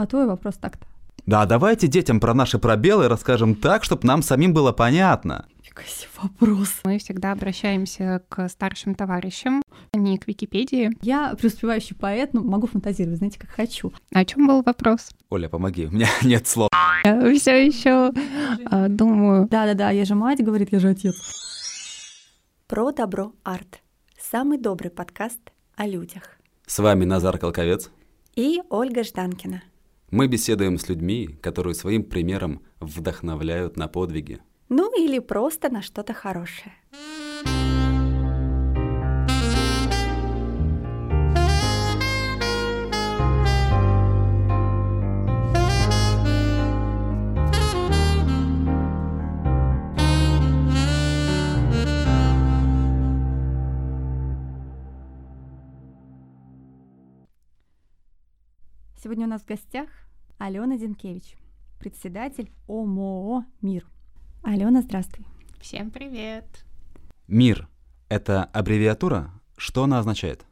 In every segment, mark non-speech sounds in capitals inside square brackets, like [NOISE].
А твой вопрос так-то. Да, давайте детям про наши пробелы расскажем так, чтобы нам самим было понятно. Фига себе вопрос. Мы всегда обращаемся к старшим товарищам, а не к Википедии. Я преуспевающий поэт, ну, могу фантазировать, знаете, как хочу. О чем был вопрос? Оля, помоги, у меня нет слов. Я все еще думаю. Да-да-да, я же мать, говорит, я же отец. Про добро арт. Самый добрый подкаст о людях. С вами Назар Колковец. И Ольга Жданкина. Мы беседуем с людьми, которые своим примером вдохновляют на подвиги. Ну или просто на что-то хорошее. Сегодня у нас в гостях Алена Зинкевич, председатель ОМОО «Мир». Алена, здравствуй. Всем привет. МИР — это аббревиатура? Что она означает?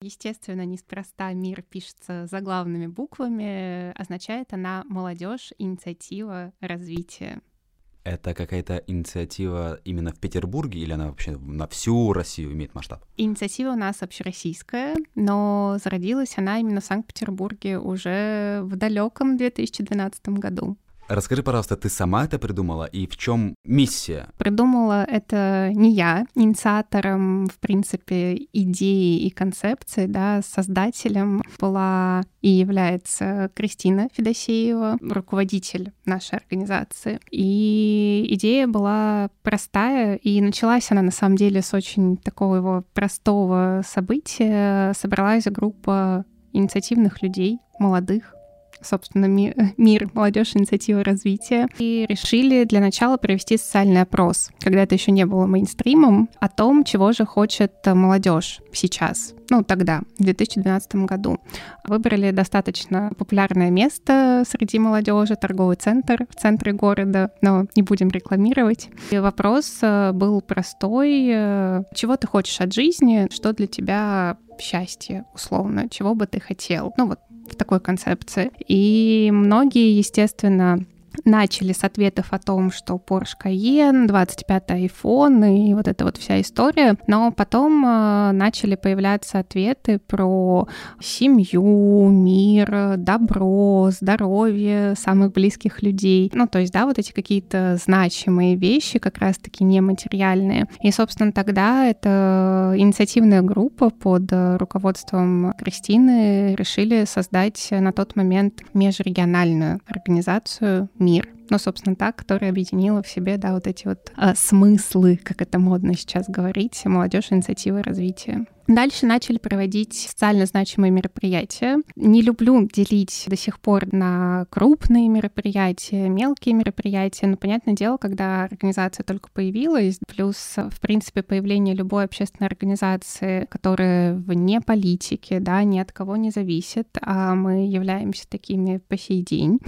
Естественно, неспроста мир пишется заглавными буквами. Означает она молодежь, инициатива, развитие. Это какая-то инициатива именно в Петербурге или она вообще на всю Россию имеет масштаб? Инициатива у нас общероссийская, но зародилась она именно в Санкт-Петербурге уже в далеком 2012 году. Расскажи, пожалуйста, ты сама это придумала и в чем миссия? Придумала это не я, инициатором, в принципе, идеи и концепции, да, создателем была и является Кристина Федосеева, руководитель нашей организации. И идея была простая, и началась она на самом деле с очень такого его простого события. Собралась группа инициативных людей, молодых, собственно, ми мир, молодежь, инициатива развития. И решили для начала провести социальный опрос, когда это еще не было мейнстримом, о том, чего же хочет молодежь сейчас, ну, тогда, в 2012 году. Выбрали достаточно популярное место среди молодежи, торговый центр в центре города, но не будем рекламировать. И вопрос э, был простой. Э, чего ты хочешь от жизни? Что для тебя счастье, условно? Чего бы ты хотел? Ну, вот в такой концепции. И многие, естественно, начали с ответов о том, что Porsche Cayenne, 25-й iPhone и вот эта вот вся история, но потом э, начали появляться ответы про семью, мир, добро, здоровье самых близких людей. Ну, то есть, да, вот эти какие-то значимые вещи, как раз-таки нематериальные. И, собственно, тогда эта инициативная группа под руководством Кристины решили создать на тот момент межрегиональную организацию мир. Ну, собственно, так, которая объединила в себе, да, вот эти вот э, смыслы, как это модно сейчас говорить, молодежь инициативы развития. Дальше начали проводить социально значимые мероприятия. Не люблю делить до сих пор на крупные мероприятия, мелкие мероприятия, но, понятное дело, когда организация только появилась, плюс, в принципе, появление любой общественной организации, которая вне политики, да, ни от кого не зависит, а мы являемся такими по сей день,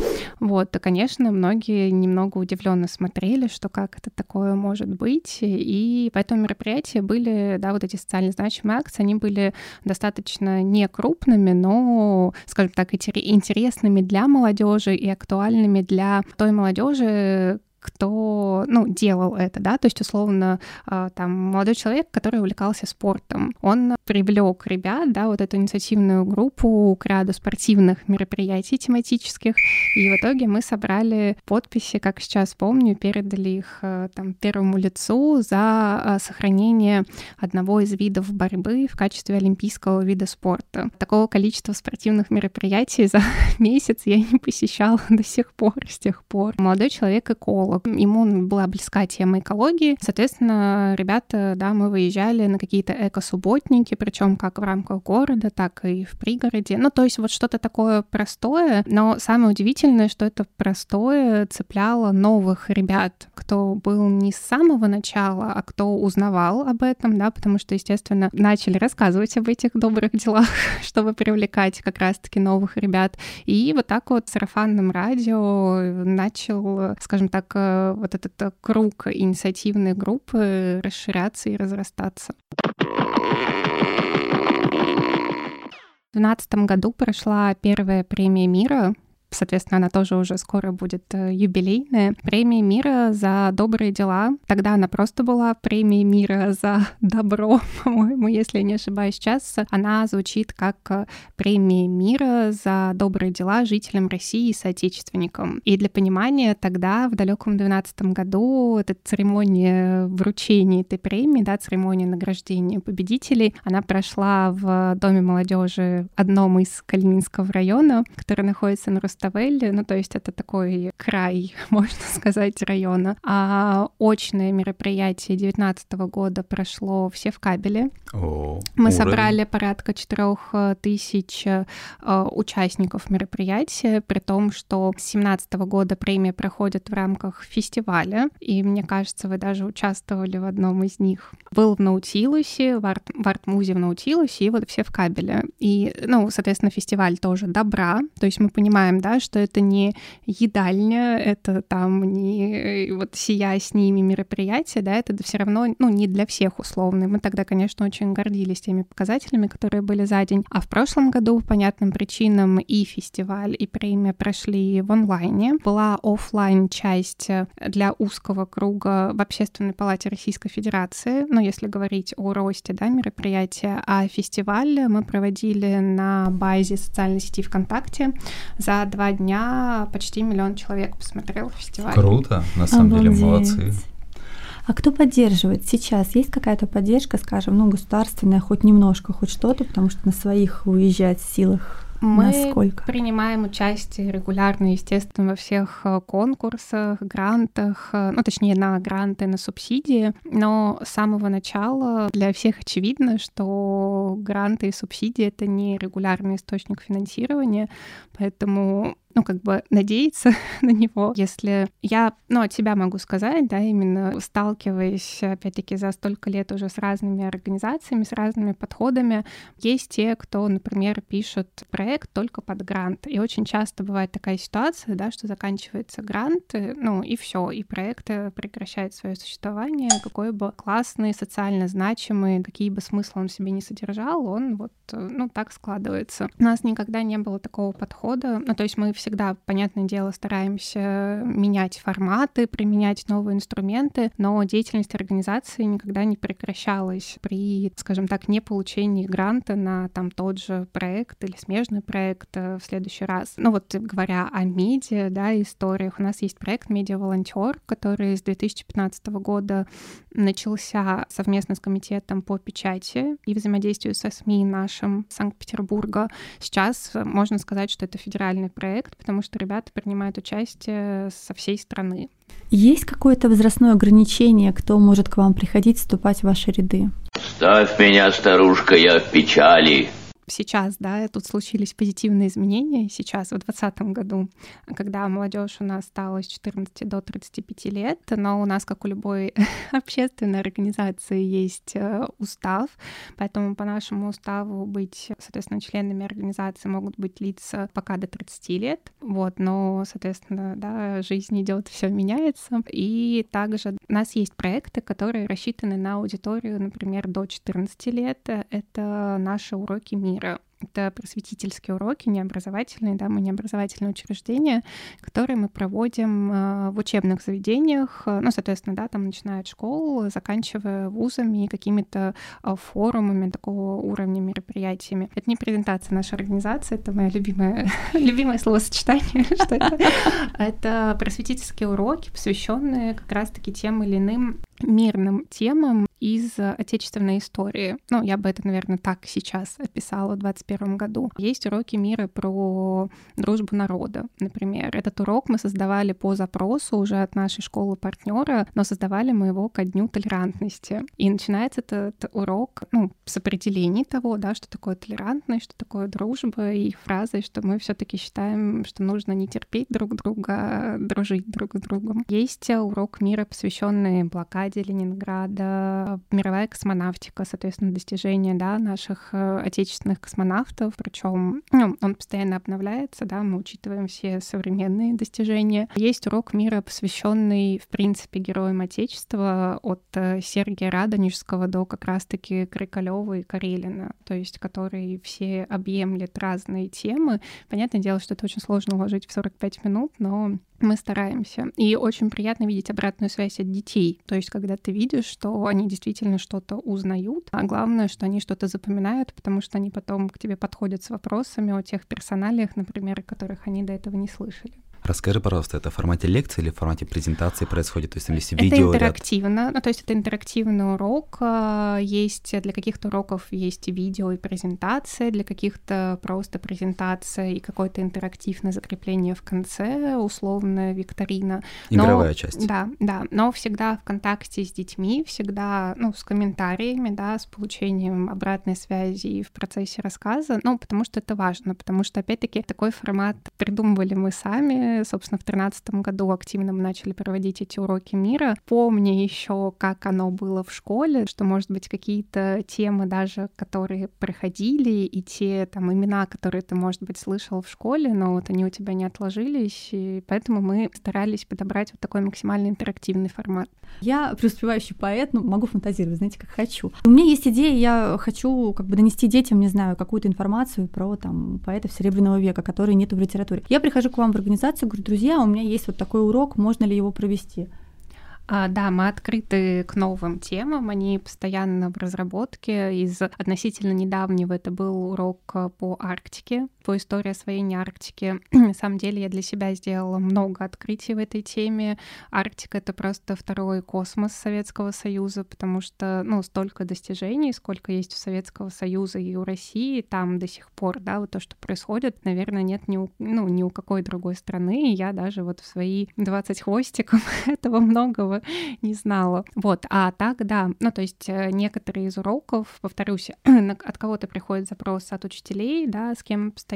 вот, то, конечно, многие немного удивленно смотрели, что как это такое может быть, и поэтому мероприятия были, да, вот эти социально значимые акции, они были достаточно не крупными, но, скажем так, интересными для молодежи и актуальными для той молодежи, кто, ну, делал это, да, то есть, условно, а, там, молодой человек, который увлекался спортом, он привлек ребят, да, вот эту инициативную группу к ряду спортивных мероприятий тематических, и в итоге мы собрали подписи, как сейчас помню, передали их а, там первому лицу за а, сохранение одного из видов борьбы в качестве олимпийского вида спорта. Такого количества спортивных мероприятий за [LAUGHS] месяц я не посещала [LAUGHS] до сих пор, с тех пор. Молодой человек эколог, ему была близка тема экологии. Соответственно, ребята, да, мы выезжали на какие-то эко-субботники, причем как в рамках города, так и в пригороде. Ну, то есть вот что-то такое простое, но самое удивительное, что это простое цепляло новых ребят, кто был не с самого начала, а кто узнавал об этом, да, потому что, естественно, начали рассказывать об этих добрых делах, [LAUGHS] чтобы привлекать как раз-таки новых ребят. И вот так вот сарафанным радио начал, скажем так, вот этот э, круг инициативной группы расширяться и разрастаться. В 2012 году прошла первая премия мира соответственно, она тоже уже скоро будет э, юбилейная. Премия мира за добрые дела. Тогда она просто была премией мира за [LAUGHS] добро, по-моему, если я не ошибаюсь. Сейчас она звучит как э, премия мира за добрые дела жителям России и соотечественникам. И для понимания, тогда, в далеком 12 году, эта церемония вручения этой премии, да, церемония награждения победителей, она прошла в Доме молодежи одном из Калининского района, который находится на Руставелле, ну, то есть это такой край, [LAUGHS] можно сказать, района. А очное мероприятие 2019 года прошло все в кабеле. О, Мы уровень. собрали порядка четырех тысяч э, участников мероприятия, при том, что с 2017 года премия проходит в рамках фестиваля, и мне кажется, вы даже участвовали в одном из них. Был в Наутилусе, в, арт, в арт-музе в Наутилусе, и вот все в кабеле. И, ну, соответственно, фестиваль тоже добра, то есть мы понимаем, да, что это не едальня, это там не э, вот сия с ними мероприятие, да, это все равно, ну, не для всех условно. Мы тогда, конечно, очень гордились теми показателями, которые были за день. А в прошлом году по понятным причинам и фестиваль, и премия прошли в онлайне. Была офлайн часть для узкого круга в Общественной палате Российской Федерации, ну, если говорить о росте, да, мероприятия, а фестиваль мы проводили на базе социальной сети ВКонтакте. За два дня почти миллион человек посмотрел фестиваль. Круто, на самом деле, Обалдеть. молодцы. А кто поддерживает сейчас? Есть какая-то поддержка, скажем, ну, государственная, хоть немножко, хоть что-то, потому что на своих уезжать в силах Мы насколько? принимаем участие регулярно, естественно, во всех э, конкурсах, грантах, э, ну, точнее, на гранты, на субсидии, но с самого начала для всех очевидно, что гранты и субсидии — это не регулярный источник финансирования, поэтому ну, как бы надеяться [LAUGHS] на него. Если я, ну, от себя могу сказать, да, именно сталкиваясь, опять-таки, за столько лет уже с разными организациями, с разными подходами, есть те, кто, например, пишет проект только под грант. И очень часто бывает такая ситуация, да, что заканчивается грант, э, ну, и все, и проект э, прекращает свое существование, какой бы классный, социально значимый, какие бы смыслы он в себе не содержал, он вот, э, ну, так складывается. У нас никогда не было такого подхода, ну, то есть мы всегда, понятное дело, стараемся менять форматы, применять новые инструменты, но деятельность организации никогда не прекращалась при, скажем так, не получении гранта на там тот же проект или смежный проект э, в следующий раз. Ну вот говоря о медиа, да, историях, у нас есть проект «Медиа-волонтер», который с 2015 года начался совместно с комитетом по печати и взаимодействию со СМИ нашим Санкт-Петербурга. Сейчас можно сказать, что это федеральный проект, потому что ребята принимают участие со всей страны. Есть какое-то возрастное ограничение, кто может к вам приходить, вступать в ваши ряды? Ставь меня, старушка, я в печали. Сейчас, да, тут случились позитивные изменения. Сейчас, в 2020 году, когда молодежь у нас стала с 14 до 35 лет, но у нас, как у любой [LAUGHS] общественной организации, есть э, устав, поэтому по нашему уставу быть, соответственно, членами организации могут быть лица пока до 30 лет, вот, но, соответственно, да, жизнь идет, все меняется, и также у нас есть проекты, которые рассчитаны на аудиторию, например, до 14 лет, это наши уроки мира, это просветительские уроки, не образовательные, да, мы не образовательное учреждение, которые мы проводим э, в учебных заведениях, ну, соответственно, да, там начиная от школ, заканчивая вузами и какими-то э, форумами такого уровня мероприятиями. Это не презентация нашей организации, это мое любимое, [LAUGHS] любимое словосочетание, [LAUGHS] что это, это просветительские уроки, посвященные как раз-таки тем или иным мирным темам из отечественной истории. Ну, я бы это, наверное, так сейчас описала в 2021 году. Есть уроки мира про дружбу народа, например. Этот урок мы создавали по запросу уже от нашей школы партнера, но создавали мы его ко дню толерантности. И начинается этот урок ну, с определений того, да, что такое толерантность, что такое дружба, и фразой, что мы все таки считаем, что нужно не терпеть друг друга, а дружить друг с другом. Есть урок мира, посвященный блокаде Ленинграда, мировая космонавтика, соответственно, достижения да, наших э, отечественных космонавтов, причем ну, он постоянно обновляется, да, мы учитываем все современные достижения. Есть урок мира, посвященный, в принципе, героям Отечества от э, Сергия Радонежского до как раз-таки Крикалева и Карелина, то есть который все объемлет разные темы. Понятное дело, что это очень сложно уложить в 45 минут, но мы стараемся. И очень приятно видеть обратную связь от детей. То есть, когда ты видишь, что они действительно что-то узнают, а главное, что они что-то запоминают, потому что они потом к тебе подходят с вопросами о тех персоналиях, например, которых они до этого не слышали. Расскажи, пожалуйста, это в формате лекции или в формате презентации происходит? То есть там есть это видео? интерактивно, ну, то есть это интерактивный урок. А, есть для каких-то уроков есть видео и презентация, для каких-то просто презентация и какой-то интерактив на закрепление в конце, условная викторина. Игровая но, часть. Да, да, но всегда в контакте с детьми, всегда, ну, с комментариями, да, с получением обратной связи в процессе рассказа, ну, потому что это важно, потому что, опять-таки, такой формат придумывали мы сами, собственно, в 2013 году активно мы начали проводить эти уроки мира. Помню еще, как оно было в школе, что, может быть, какие-то темы даже, которые проходили, и те там имена, которые ты, может быть, слышал в школе, но вот они у тебя не отложились, и поэтому мы старались подобрать вот такой максимально интерактивный формат. Я преуспевающий поэт, ну, могу фантазировать, знаете, как хочу. У меня есть идея, я хочу как бы донести детям, не знаю, какую-то информацию про там поэтов Серебряного века, которые нету в литературе. Я прихожу к вам в организацию, говорю, друзья, у меня есть вот такой урок, можно ли его провести? А, да, мы открыты к новым темам, они постоянно в разработке. Из относительно недавнего это был урок по Арктике, по истории освоения Арктики. [CLEARS THROAT] На самом деле я для себя сделала много открытий в этой теме. Арктика — это просто второй космос Советского Союза, потому что, ну, столько достижений, сколько есть у Советского Союза и у России, там до сих пор, да, вот то, что происходит, наверное, нет ни у, ну, ни у какой другой страны. И я даже вот в свои 20 хвостиков [LAUGHS] этого многого не знала. Вот, а так, да, ну, то есть э, некоторые из уроков, повторюсь, [CLEARS THROAT] от кого-то приходит запрос от учителей, да, с кем постоянно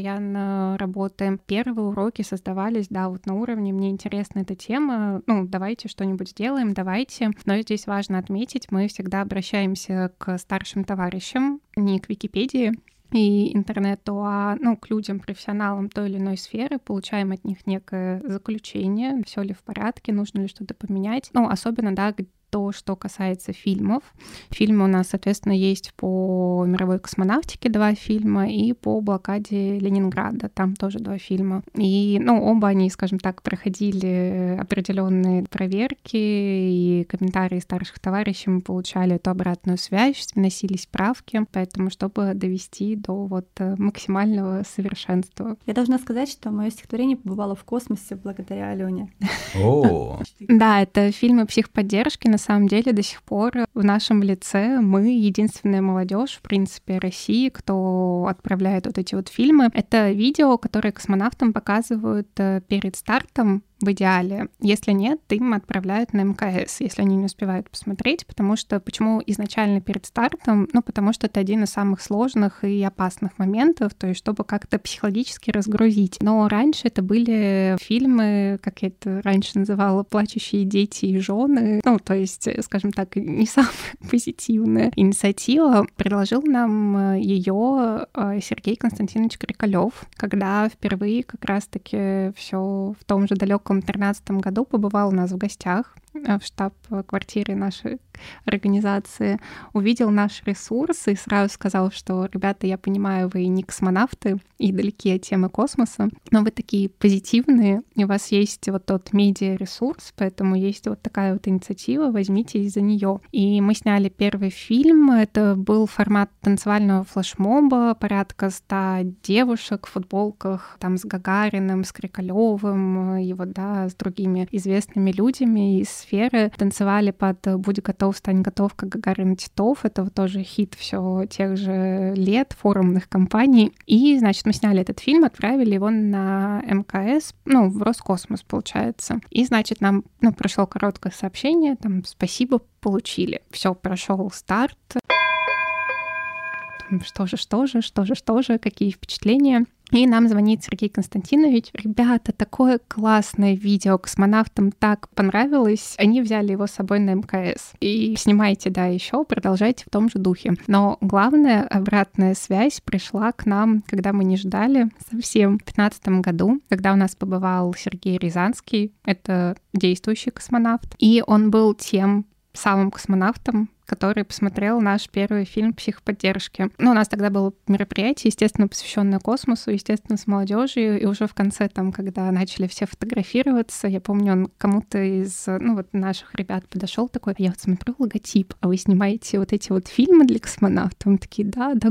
работаем. Первые уроки создавались, да, вот на уровне «мне интересна эта тема, ну, давайте что-нибудь сделаем, давайте». Но здесь важно отметить, мы всегда обращаемся к старшим товарищам, не к Википедии, и интернету, а ну, к людям, профессионалам той или иной сферы, получаем от них некое заключение, все ли в порядке, нужно ли что-то поменять. Ну, особенно, да, то, что касается фильмов. Фильмы у нас, соответственно, есть по мировой космонавтике два фильма и по блокаде Ленинграда, там тоже два фильма. И, ну, оба они, скажем так, проходили определенные проверки и комментарии старших товарищей, мы получали эту обратную связь, вносились правки, поэтому чтобы довести до вот максимального совершенства. Я должна сказать, что мое стихотворение побывало в космосе благодаря Алене. О, [LAUGHS] Да, это фильмы психподдержки, на самом деле до сих пор в нашем лице мы единственная молодежь, в принципе, России, кто отправляет вот эти вот фильмы. Это видео, которые космонавтам показывают э, перед стартом в идеале. Если нет, им отправляют на МКС, если они не успевают посмотреть, потому что почему изначально перед стартом? Ну, потому что это один из самых сложных и опасных моментов, то есть чтобы как-то психологически разгрузить. Но раньше это были фильмы, как я это раньше называла, плачущие дети и жены. Ну, то есть, скажем так, не самая [LAUGHS] позитивная инициатива. Предложил нам э, ее э, Сергей Константинович Крикалев, когда впервые как раз-таки все в том же далеком 2013 году побывал у нас в гостях в штаб-квартире нашей организации, увидел наш ресурс и сразу сказал, что, ребята, я понимаю, вы не космонавты и далеки от темы космоса, но вы такие позитивные, и у вас есть вот тот медиа-ресурс, поэтому есть вот такая вот инициатива, возьмитесь за нее. И мы сняли первый фильм, это был формат танцевального флешмоба, порядка ста девушек в футболках, там с Гагариным, с Крикалевым и вот, да, с другими известными людьми из сферы танцевали под «Будь готов, стань готов», как Гагарин Титов. Это вот тоже хит все тех же лет, форумных компаний. И, значит, мы сняли этот фильм, отправили его на МКС, ну, в Роскосмос, получается. И, значит, нам ну, пришло короткое сообщение, там, спасибо, получили. Все, прошел старт что же, что же, что же, что же, какие впечатления. И нам звонит Сергей Константинович. Ребята, такое классное видео космонавтам так понравилось. Они взяли его с собой на МКС. И снимайте, да, еще, продолжайте в том же духе. Но главная обратная связь пришла к нам, когда мы не ждали совсем в 2015 году, когда у нас побывал Сергей Рязанский. Это действующий космонавт. И он был тем самым космонавтом, который посмотрел наш первый фильм «Психоподдержки». Ну, у нас тогда было мероприятие, естественно, посвященное космосу, естественно, с молодежью, и уже в конце, там, когда начали все фотографироваться, я помню, он кому-то из, ну, вот наших ребят подошел такой, я вот смотрю логотип, а вы снимаете вот эти вот фильмы для космонавтов? Мы такие, да, да.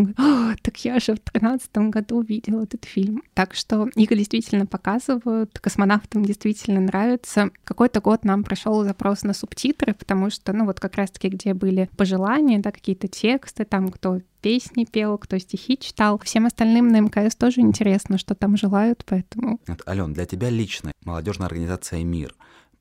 Так я же в тринадцатом году видел этот фильм. Так что их действительно показывают, космонавтам действительно нравится. Какой-то год нам прошел запрос на субтитры, потому что, ну, вот как раз-таки, где были пожелания, да, какие-то тексты, там кто песни пел, кто стихи читал. Всем остальным на МКС тоже интересно, что там желают, поэтому... Вот, Ален, для тебя лично молодежная организация «Мир»,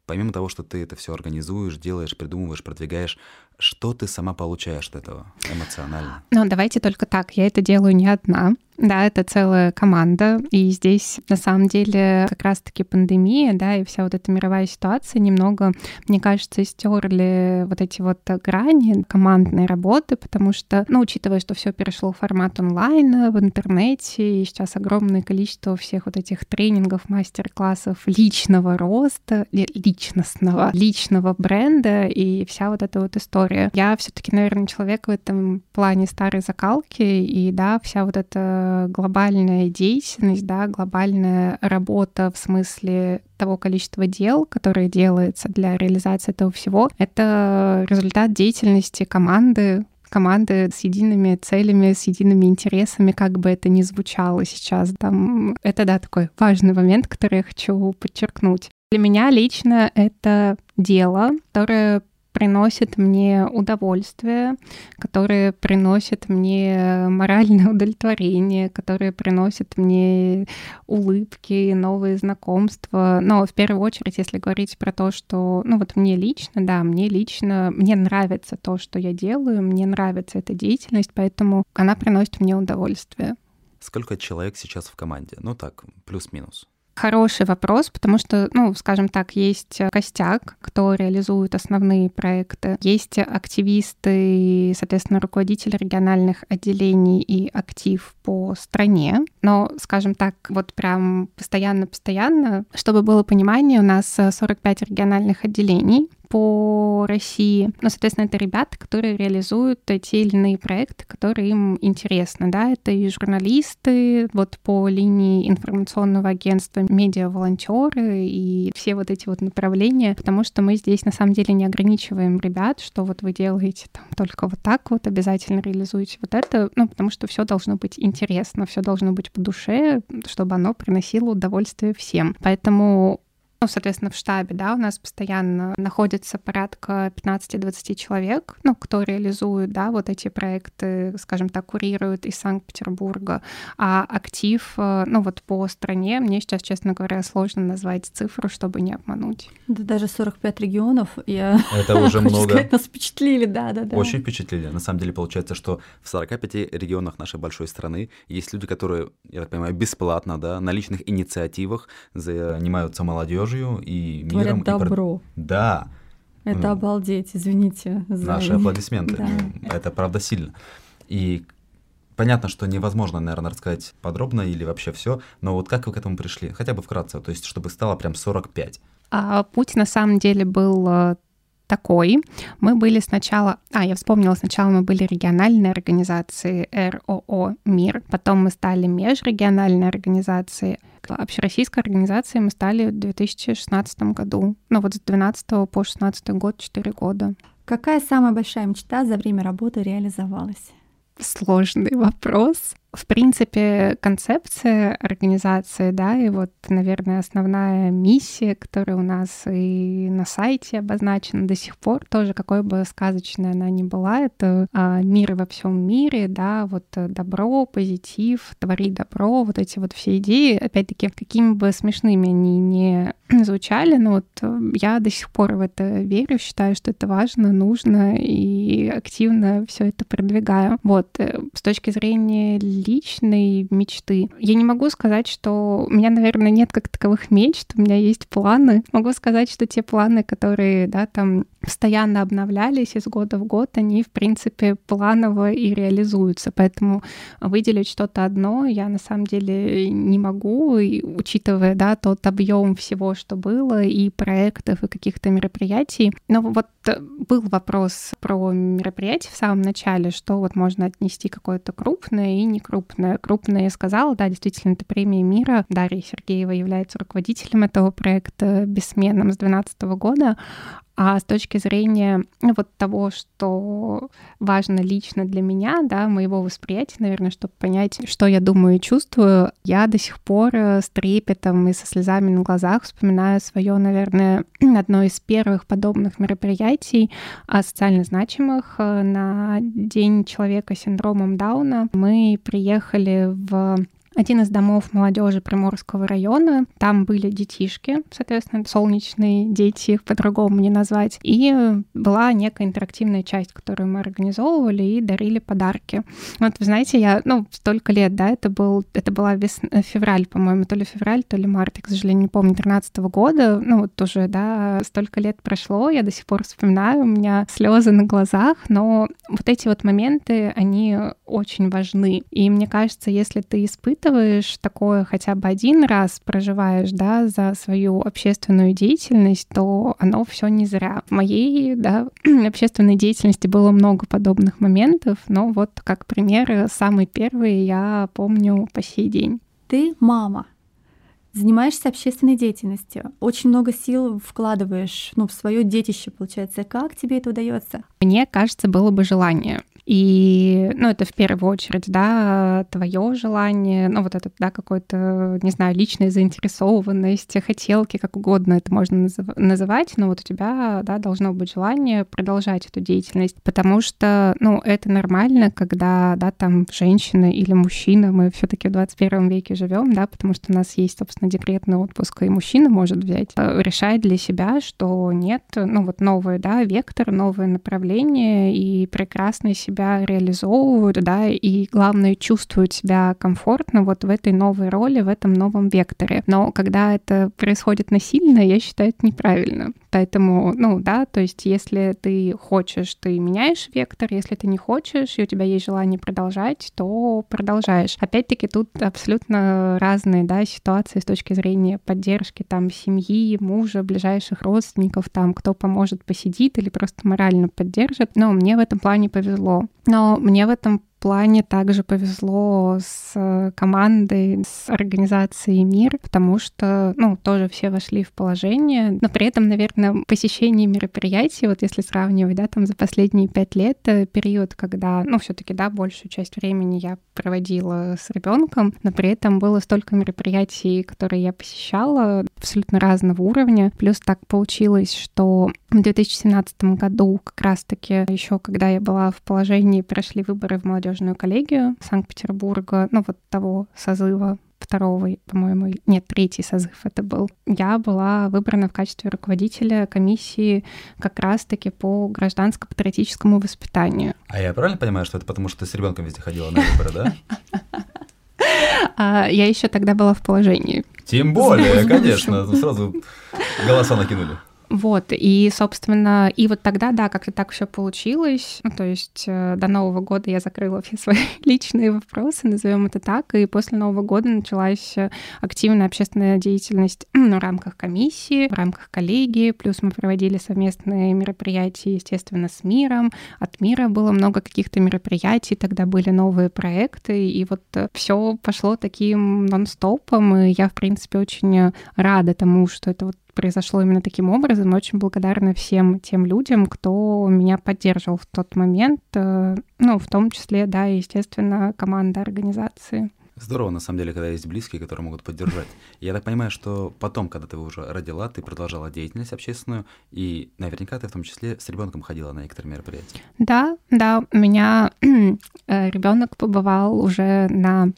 помимо того, что ты это все организуешь, делаешь, придумываешь, продвигаешь, что ты сама получаешь от этого эмоционально? Ну, давайте только так. Я это делаю не одна. Да, это целая команда, и здесь на самом деле как раз-таки пандемия, да, и вся вот эта мировая ситуация немного, мне кажется, стерли вот эти вот грани командной работы, потому что, ну, учитывая, что все перешло в формат онлайн, в интернете, и сейчас огромное количество всех вот этих тренингов, мастер-классов личного роста, личностного, личного бренда, и вся вот эта вот история. Я все таки наверное, человек в этом плане старой закалки, и да, вся вот эта глобальная деятельность, да, глобальная работа в смысле того количества дел, которые делается для реализации этого всего, это результат деятельности команды, команды с едиными целями, с едиными интересами, как бы это ни звучало сейчас. Там, это, да, такой важный момент, который я хочу подчеркнуть. Для меня лично это дело, которое приносит мне удовольствие, которые приносят мне моральное [LAUGHS] удовлетворение, которые приносят мне улыбки, новые знакомства. Но в первую очередь, если говорить про то, что, ну вот мне лично, да, мне лично, мне нравится то, что я делаю, мне нравится эта деятельность, поэтому она приносит мне удовольствие. Сколько человек сейчас в команде? Ну так, плюс-минус. Хороший вопрос, потому что, ну, скажем так, есть костяк, кто реализует основные проекты, есть активисты, соответственно, руководители региональных отделений и актив по стране, но, скажем так, вот прям постоянно-постоянно, чтобы было понимание, у нас 45 региональных отделений, по России. Ну, соответственно, это ребята, которые реализуют те или иные проекты, которые им интересны. Да? Это и журналисты вот по линии информационного агентства, медиа-волонтеры и все вот эти вот направления, потому что мы здесь на самом деле не ограничиваем ребят, что вот вы делаете там только вот так вот, обязательно реализуете вот это, ну, потому что все должно быть интересно, все должно быть по душе, чтобы оно приносило удовольствие всем. Поэтому ну, соответственно, в штабе, да, у нас постоянно находится порядка 15-20 человек, ну, кто реализует, да, вот эти проекты, скажем так, курирует из Санкт-Петербурга, а актив, э, ну, вот по стране, мне сейчас, честно говоря, сложно назвать цифру, чтобы не обмануть. Да даже 45 регионов, я Это уже [LAUGHS] много. сказать, нас впечатлили, да, да, да. Очень впечатлили. На самом деле получается, что в 45 регионах нашей большой страны есть люди, которые, я так понимаю, бесплатно, да, на личных инициативах занимаются молодежью и миром. Творят и про- добро. Да, Это Ну, обалдеть, извините. за- наши [LAUGHS] аплодисменты. Да. Это правда сильно. И понятно, что невозможно, наверное, рассказать подробно или вообще все, но вот как вы к этому пришли? Хотя бы вкратце, то есть чтобы стало прям 45. А путь на самом деле был э, такой. Мы были сначала... А, я вспомнила, сначала мы были региональной организацией РОО «Мир», потом мы стали межрегиональной организацией. Общероссийской организацией мы стали в 2016 году. Ну вот с 12 по 16 год, 4 года. Какая самая большая мечта за время работы реализовалась? Сложный вопрос. В принципе, концепция организации, да, и вот, наверное, основная миссия, которая у нас и на сайте обозначена до сих пор, тоже какой бы сказочной она ни была, это а, мир во всем мире, да, вот э, добро, позитив, твори добро, вот эти вот все идеи, опять-таки, какими бы смешными они не [CLEARS THROAT] звучали, но вот э, я до сих пор в это верю, считаю, что это важно, нужно и активно все это продвигаю. Вот, э, с точки зрения личной мечты, я не могу сказать, что у меня, наверное, нет как таковых мечт, у меня есть планы. Могу сказать, что те планы, которые, да, там постоянно обновлялись из года в год, они, в принципе, планово и реализуются. Поэтому выделить что-то одно я на самом деле не могу, и, учитывая да, тот объем всего, что было, и проектов, и каких-то мероприятий. Но вот был вопрос про мероприятия в самом начале, что вот можно отнести какое-то крупное и некрупное. Крупное я сказала, да, действительно, это премия мира. Дарья Сергеева является руководителем этого проекта бессменным с 2012 года. А с точки зрения ну, вот того, что важно лично для меня, да, моего восприятия, наверное, чтобы понять, что я думаю и чувствую, я до сих пор э, с трепетом и со слезами на глазах вспоминаю свое, наверное, [CLEARS THROAT] одно из первых подобных мероприятий а, социально значимых э, на День человека с синдромом Дауна. Мы приехали в один из домов молодежи Приморского района. Там были детишки, соответственно, солнечные дети, их по-другому не назвать. И была некая интерактивная часть, которую мы организовывали и дарили подарки. Вот, вы знаете, я, ну, столько лет, да, это был, это была весна, февраль, по-моему, то ли февраль, то ли март, я, к сожалению, не помню, 13 года, ну, вот уже, да, столько лет прошло, я до сих пор вспоминаю, у меня слезы на глазах, но вот эти вот моменты, они очень важны. И мне кажется, если ты испытываешь испытываешь такое хотя бы один раз, проживаешь, да, за свою общественную деятельность, то оно все не зря. В моей, да, [CLEARS THROAT] общественной деятельности было много подобных моментов, но вот как пример, самый первый я помню по сей день. Ты мама, занимаешься общественной деятельностью, очень много сил вкладываешь ну, в свое детище, получается. Как тебе это удается? Мне кажется, было бы желание. И, ну, это в первую очередь, да, твое желание, ну, вот это, да, какой-то, не знаю, личная заинтересованность, хотелки, как угодно это можно называть, но вот у тебя, да, должно быть желание продолжать эту деятельность, потому что, ну, это нормально, когда, да, там женщина или мужчина, мы все таки в 21 веке живем, да, потому что у нас есть, собственно, декретный отпуск, и мужчина может взять, э, решать для себя, что нет, ну, вот новый, да, вектор, новое направление, и прекрасно себя себя реализовывают, да, и главное, чувствуют себя комфортно вот в этой новой роли, в этом новом векторе. Но когда это происходит насильно, я считаю, это неправильно. Поэтому, ну да, то есть если ты хочешь, ты меняешь вектор, если ты не хочешь, и у тебя есть желание продолжать, то продолжаешь. Опять-таки тут абсолютно разные, да, ситуации с точки зрения поддержки там семьи, мужа, ближайших родственников, там кто поможет, посидит или просто морально поддержит. Но мне в этом плане повезло. Но мне в этом плане также повезло с э, командой, с организацией «Мир», потому что, ну, тоже все вошли в положение, но при этом, наверное, посещение мероприятий, вот если сравнивать, да, там за последние пять лет, э, период, когда, ну, все таки да, большую часть времени я проводила с ребенком, но при этом было столько мероприятий, которые я посещала, абсолютно разного уровня. Плюс так получилось, что в 2017 году как раз-таки еще, когда я была в положении, прошли выборы в молодежь молодежную коллегию Санкт-Петербурга, ну вот того созыва второго, по-моему, нет, третий созыв это был. Я была выбрана в качестве руководителя комиссии как раз-таки по гражданско-патриотическому воспитанию. А я правильно понимаю, что это потому, что ты с ребенком везде ходила на выборы, да? [LAUGHS] А, я еще тогда была в положении. Тем более, конечно, сразу голоса накинули. Вот, и, собственно, и вот тогда, да, как-то так все получилось. Ну, то есть э, до Нового года я закрыла все [LAUGHS] свои личные вопросы, назовем это так, и после Нового года началась э, активная общественная деятельность [CLEARS THROAT] в рамках комиссии, в рамках коллегии, плюс мы проводили совместные мероприятия, естественно, с миром. От мира было много каких-то мероприятий, тогда были новые проекты, и вот э, все пошло таким нон-стопом, и я, в принципе, очень рада тому, что это вот произошло именно таким образом. И очень благодарна всем тем людям, кто меня поддерживал в тот момент, э, ну, в том числе, да, естественно, команда организации. Здорово, на самом деле, когда есть близкие, которые могут поддержать. Я так понимаю, что потом, когда ты уже родила, ты продолжала деятельность общественную, и наверняка ты в том числе с ребенком ходила на некоторые мероприятия. Да, да, у меня [CLEARS THROAT] э, ребенок побывал уже на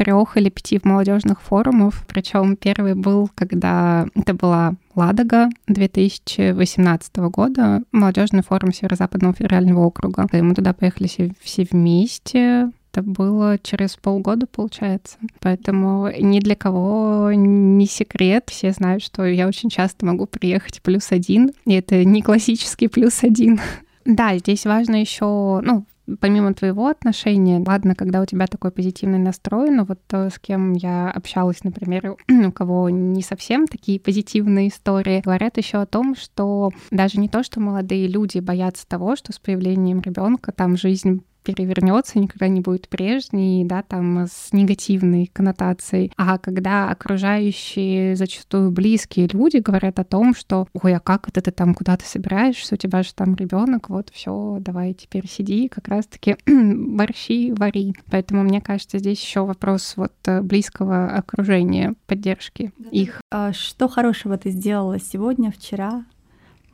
трех или пяти молодежных форумов. Причем первый был, когда это была Ладога 2018 года, молодежный форум Северо-Западного федерального округа. И мы туда поехали все, все вместе. Это было через полгода, получается. Поэтому ни для кого не секрет. Все знают, что я очень часто могу приехать плюс один. И это не классический плюс один. [LAUGHS] Да, здесь важно еще, ну, помимо твоего отношения, ладно, когда у тебя такой позитивный настрой, но вот то, с кем я общалась, например, [CLEARS THROAT] у кого не совсем такие позитивные истории, говорят еще о том, что даже не то, что молодые люди боятся того, что с появлением ребенка там жизнь перевернется, никогда не будет прежней, да, там с негативной коннотацией. А когда окружающие, зачастую близкие люди говорят о том, что ой, а как это ты там куда-то собираешься, у тебя же там ребенок, вот все, давай теперь сиди, как раз-таки [CLEARS THROAT] борщи вари. Поэтому мне кажется, здесь еще вопрос вот э, близкого окружения, поддержки да. их. А что хорошего ты сделала сегодня, вчера,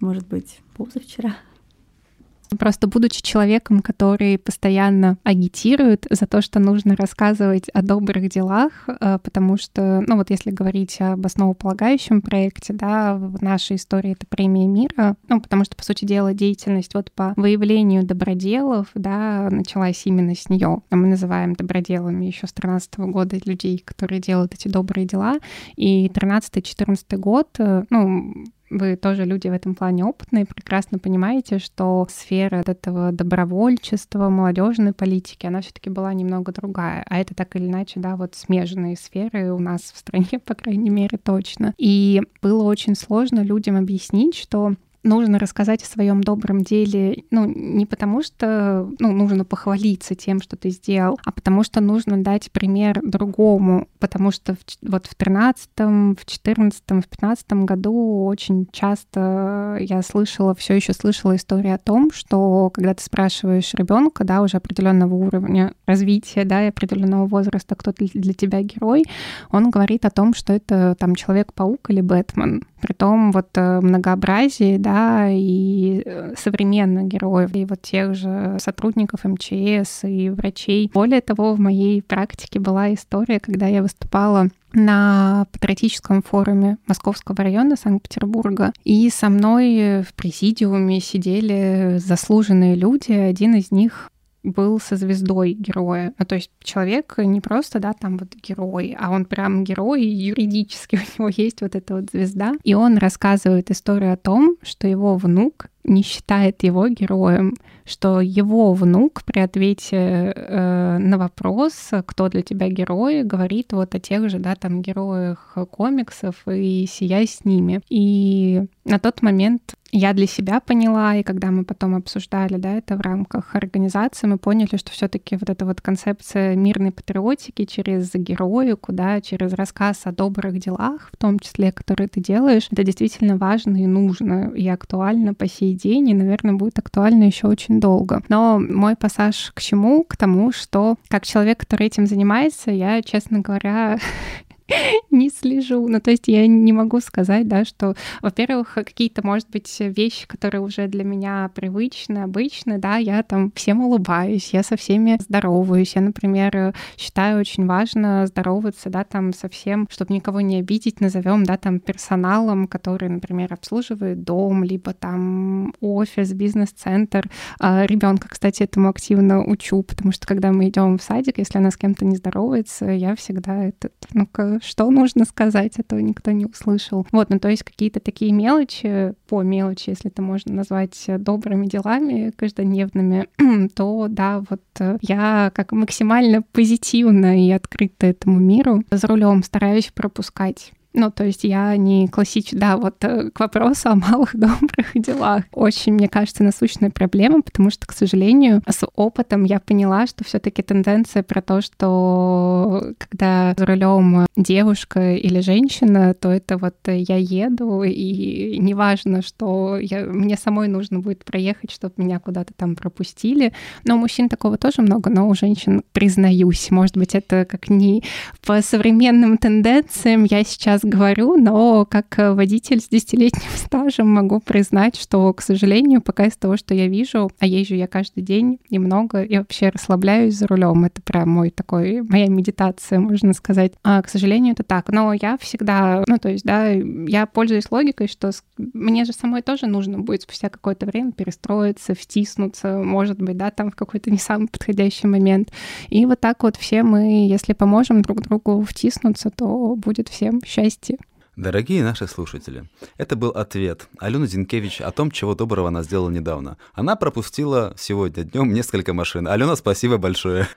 может быть, позавчера? Просто будучи человеком, который постоянно агитирует за то, что нужно рассказывать о добрых делах, э, потому что, ну вот если говорить об основополагающем проекте, да, в нашей истории это премия мира, ну потому что, по сути дела, деятельность вот по выявлению доброделов, да, началась именно с нее. Мы называем доброделами еще с 13 года людей, которые делают эти добрые дела. И 13-14 год, э, ну, вы тоже люди в этом плане опытные, прекрасно понимаете, что сфера этого добровольчества, молодежной политики, она все-таки была немного другая. А это так или иначе, да, вот смежные сферы у нас в стране, [LAUGHS] по крайней мере, точно. И было очень сложно людям объяснить, что нужно рассказать о своем добром деле, ну, не потому что, ну, нужно похвалиться тем, что ты сделал, а потому что нужно дать пример другому, потому что в, вот в 13 в 14 в 15 году очень часто я слышала, все еще слышала историю о том, что когда ты спрашиваешь ребенка, да, уже определенного уровня развития, да, и определенного возраста, кто для тебя герой, он говорит о том, что это там Человек-паук или Бэтмен. Притом вот э, многообразие, да, и э, современных героев, и вот тех же сотрудников МЧС и врачей. Более того, в моей практике была история, когда я выступала на патриотическом форуме Московского района Санкт-Петербурга. И со мной в президиуме сидели заслуженные люди. Один из них был со звездой героя. Ну, то есть человек не просто, да, там вот герой, а он прям герой, юридически [LAUGHS] у него есть вот эта вот звезда. И он рассказывает историю о том, что его внук не считает его героем, что его внук при ответе э, на вопрос, кто для тебя герой, говорит вот о тех же, да, там, героях комиксов и сияй с ними. И на тот момент я для себя поняла, и когда мы потом обсуждали, да, это в рамках организации, мы поняли, что все таки вот эта вот концепция мирной патриотики через героику, да, через рассказ о добрых делах, в том числе, которые ты делаешь, это действительно важно и нужно, и актуально по сей день, и, наверное, будет актуально еще очень долго. Но мой пассаж к чему? К тому, что как человек, который этим занимается, я, честно говоря, [LAUGHS] [LAUGHS] не слежу. Ну, то есть я не могу сказать, да, что, во-первых, какие-то, может быть, вещи, которые уже для меня привычны, обычны, да, я там всем улыбаюсь, я со всеми здороваюсь. Я, например, считаю очень важно здороваться, да, там со всем, чтобы никого не обидеть, назовем, да, там персоналом, который, например, обслуживает дом, либо там офис, бизнес-центр. А ребенка, кстати, этому активно учу, потому что когда мы идем в садик, если она с кем-то не здоровается, я всегда этот, ну-ка, что нужно сказать, этого никто не услышал. Вот, ну то есть какие-то такие мелочи, по мелочи, если это можно назвать добрыми делами каждодневными, [CLEARS THROAT] то да, вот э, я как максимально позитивно и открыто этому миру за рулем стараюсь пропускать ну, то есть я не классич... Да, вот э, к вопросу о малых [LAUGHS] добрых делах. Очень, мне кажется, насущная проблема, потому что, к сожалению, с опытом я поняла, что все таки тенденция про то, что когда за рулем девушка или женщина, то это вот я еду, и неважно, что я... мне самой нужно будет проехать, чтобы меня куда-то там пропустили. Но у мужчин такого тоже много, но у женщин, признаюсь, может быть, это как не по современным тенденциям я сейчас говорю, но как водитель с десятилетним [LAUGHS] стажем могу признать, что, к сожалению, пока из того, что я вижу, а езжу я каждый день и много, и вообще расслабляюсь за рулем. Это прям мой такой, моя медитация, можно сказать. А, к сожалению, это так. Но я всегда, ну, то есть, да, я пользуюсь логикой, что мне же самой тоже нужно будет спустя какое-то время перестроиться, втиснуться, может быть, да, там в какой-то не самый подходящий момент. И вот так вот все мы, если поможем друг другу втиснуться, то будет всем счастье. Дорогие наши слушатели, это был ответ Алены Зинкевич о том, чего доброго она сделала недавно. Она пропустила сегодня днем несколько машин. Алена, спасибо большое.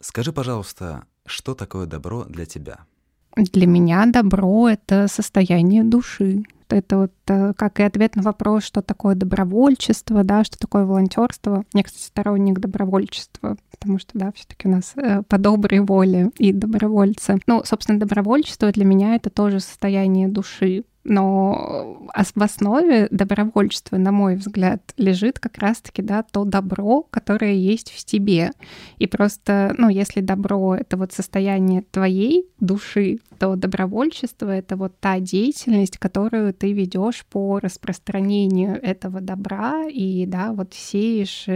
Скажи, пожалуйста, что такое добро для тебя? Для меня добро — это состояние души. Это вот э, как и ответ на вопрос, что такое добровольчество, да, что такое волонтерство. Я, кстати, сторонник добровольчества, потому что, да, все-таки у нас э, по доброй воле и добровольцы. Ну, собственно, добровольчество для меня это тоже состояние души, но в основе добровольчества, на мой взгляд, лежит как раз-таки да, то добро, которое есть в тебе. И просто, ну, если добро — это вот состояние твоей души, то добровольчество — это вот та деятельность, которую ты ведешь по распространению этого добра и, да, вот сеешь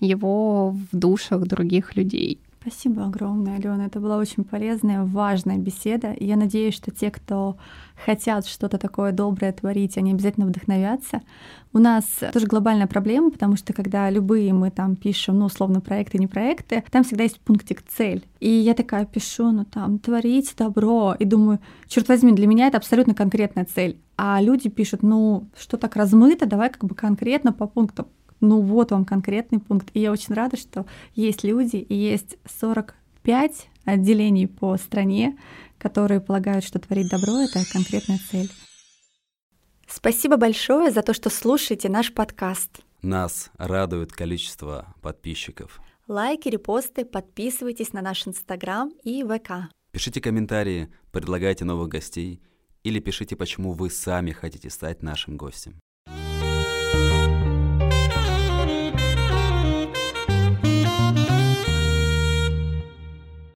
его в душах других людей. Спасибо огромное, Алена. Это была очень полезная, важная беседа. И я надеюсь, что те, кто хотят что-то такое доброе творить, они обязательно вдохновятся. У нас тоже глобальная проблема, потому что когда любые мы там пишем, ну, условно, проекты, не проекты, там всегда есть пунктик цель. И я такая пишу, ну, там, творить добро. И думаю, черт возьми, для меня это абсолютно конкретная цель. А люди пишут, ну, что так размыто, давай как бы конкретно по пунктам ну вот вам конкретный пункт. И я очень рада, что есть люди и есть 45 отделений по стране, которые полагают, что творить добро — это конкретная цель. Спасибо большое за то, что слушаете наш подкаст. Нас радует количество подписчиков. Лайки, репосты, подписывайтесь на наш Инстаграм и ВК. Пишите комментарии, предлагайте новых гостей или пишите, почему вы сами хотите стать нашим гостем.